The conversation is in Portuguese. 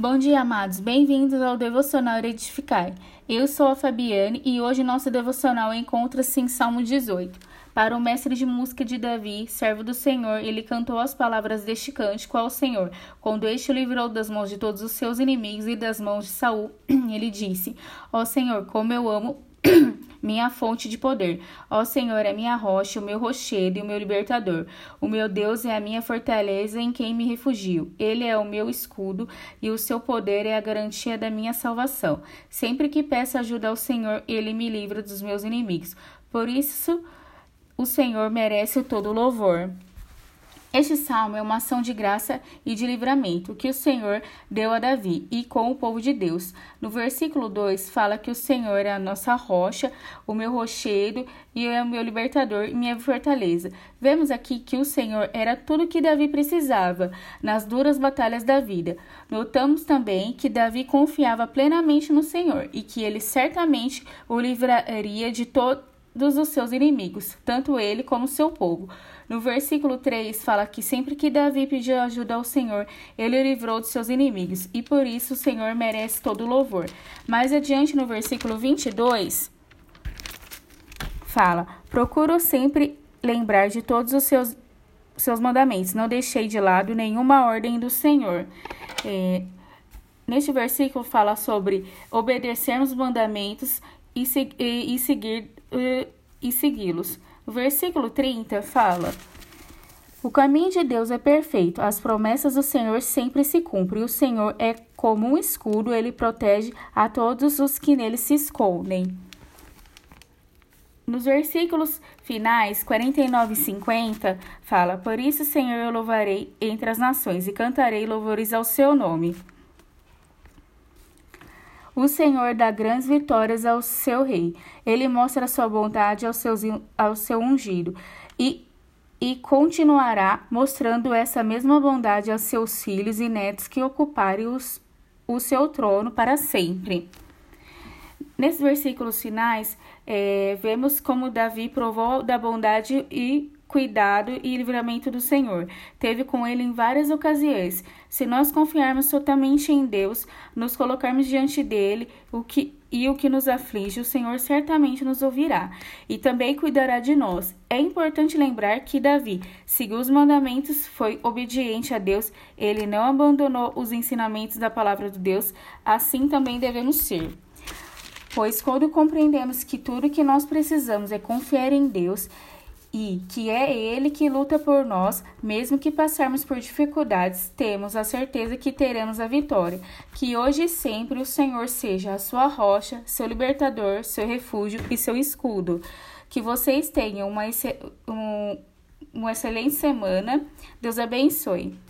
Bom dia, amados. Bem-vindos ao Devocional Edificar. Eu sou a Fabiane e hoje nosso devocional encontra-se em Salmo 18. Para o mestre de música de Davi, servo do Senhor, ele cantou as palavras deste cântico ao Senhor. Quando este o livrou das mãos de todos os seus inimigos e das mãos de Saul, ele disse: Ó Senhor, como eu amo minha fonte de poder. Ó Senhor é minha rocha, o meu rochedo e o meu libertador. O meu Deus é a minha fortaleza em quem me refugio. Ele é o meu escudo e o seu poder é a garantia da minha salvação. Sempre que peço ajuda ao Senhor, ele me livra dos meus inimigos. Por isso, o Senhor merece todo louvor. Este salmo é uma ação de graça e de livramento que o Senhor deu a Davi e com o povo de Deus. No versículo 2 fala que o Senhor é a nossa rocha, o meu rochedo e é o meu libertador e minha fortaleza. Vemos aqui que o Senhor era tudo que Davi precisava nas duras batalhas da vida. Notamos também que Davi confiava plenamente no Senhor e que ele certamente o livraria de todos os seus inimigos, tanto ele como seu povo. No versículo 3 fala que sempre que Davi pediu ajuda ao Senhor, ele o livrou de seus inimigos, e por isso o Senhor merece todo louvor. Mais adiante no versículo 22 fala: Procuro sempre lembrar de todos os seus seus mandamentos, não deixei de lado nenhuma ordem do Senhor. É, neste versículo fala sobre obedecermos os mandamentos e, e, e seguir e, segui-los. O versículo 30 fala: O caminho de Deus é perfeito, as promessas do Senhor sempre se cumprem. O Senhor é como um escudo, ele protege a todos os que nele se escondem. Nos versículos finais, 49 e 50, fala: Por isso, Senhor, eu louvarei entre as nações e cantarei louvores ao seu nome. O Senhor dá grandes vitórias ao seu rei. Ele mostra sua bondade ao, seus, ao seu ungido e, e continuará mostrando essa mesma bondade aos seus filhos e netos que ocuparem os, o seu trono para sempre. Nesses versículos finais, é, vemos como Davi provou da bondade e cuidado e livramento do Senhor. Teve com ele em várias ocasiões. Se nós confiarmos totalmente em Deus, nos colocarmos diante dele, o que e o que nos aflige, o Senhor certamente nos ouvirá e também cuidará de nós. É importante lembrar que Davi seguiu os mandamentos, foi obediente a Deus, ele não abandonou os ensinamentos da palavra de Deus, assim também devemos ser. Pois quando compreendemos que tudo que nós precisamos é confiar em Deus, e que é Ele que luta por nós, mesmo que passarmos por dificuldades, temos a certeza que teremos a vitória. Que hoje e sempre o Senhor seja a sua rocha, seu libertador, seu refúgio e seu escudo. Que vocês tenham uma, um, uma excelente semana. Deus abençoe.